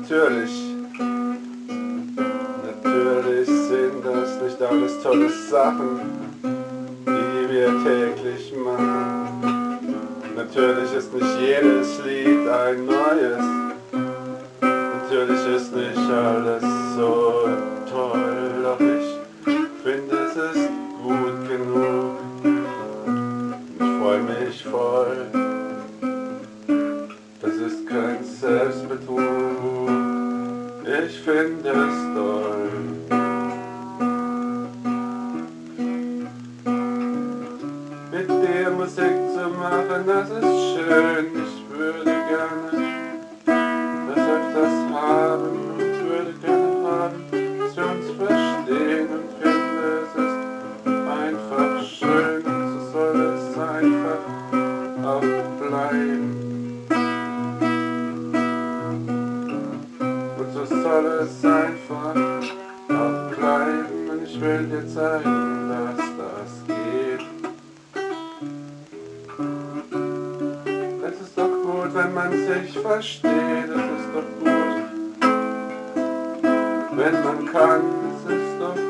natürlich, natürlich sind das nicht alles tolle Sachen, die wir täglich machen. Natürlich ist nicht jedes Lied ein neues, natürlich ist nicht alles so toll, doch ich finde es ist gut genug. Ich freue mich voll. Das ist kein Selbstbetrug. Ich finde es toll. Mit dir Musik zu machen, das ist schön. Ich würde gerne das öfters haben und würde gerne haben, soll einfach auch bleiben. Und ich will dir zeigen, dass das geht. Es ist doch gut, wenn man sich versteht. Es ist doch gut, wenn man kann. Es ist doch gut.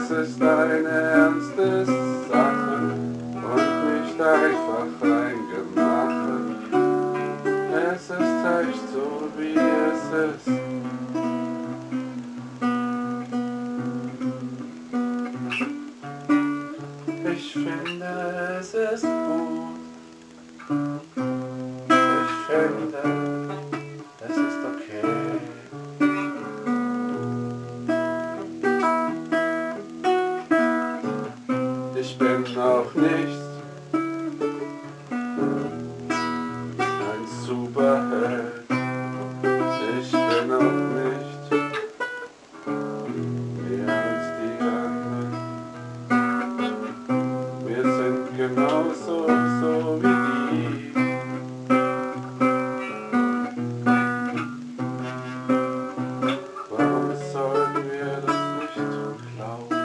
Es ist eine ernste es ist, heißt so wie es ist. Ich finde es ist gut. Ich finde es ist okay. Ich bin auch nicht dazu Ich bin dennoch nicht mehr als die anderen. Wir sind genauso so wie die. Warum sollen wir das nicht glauben?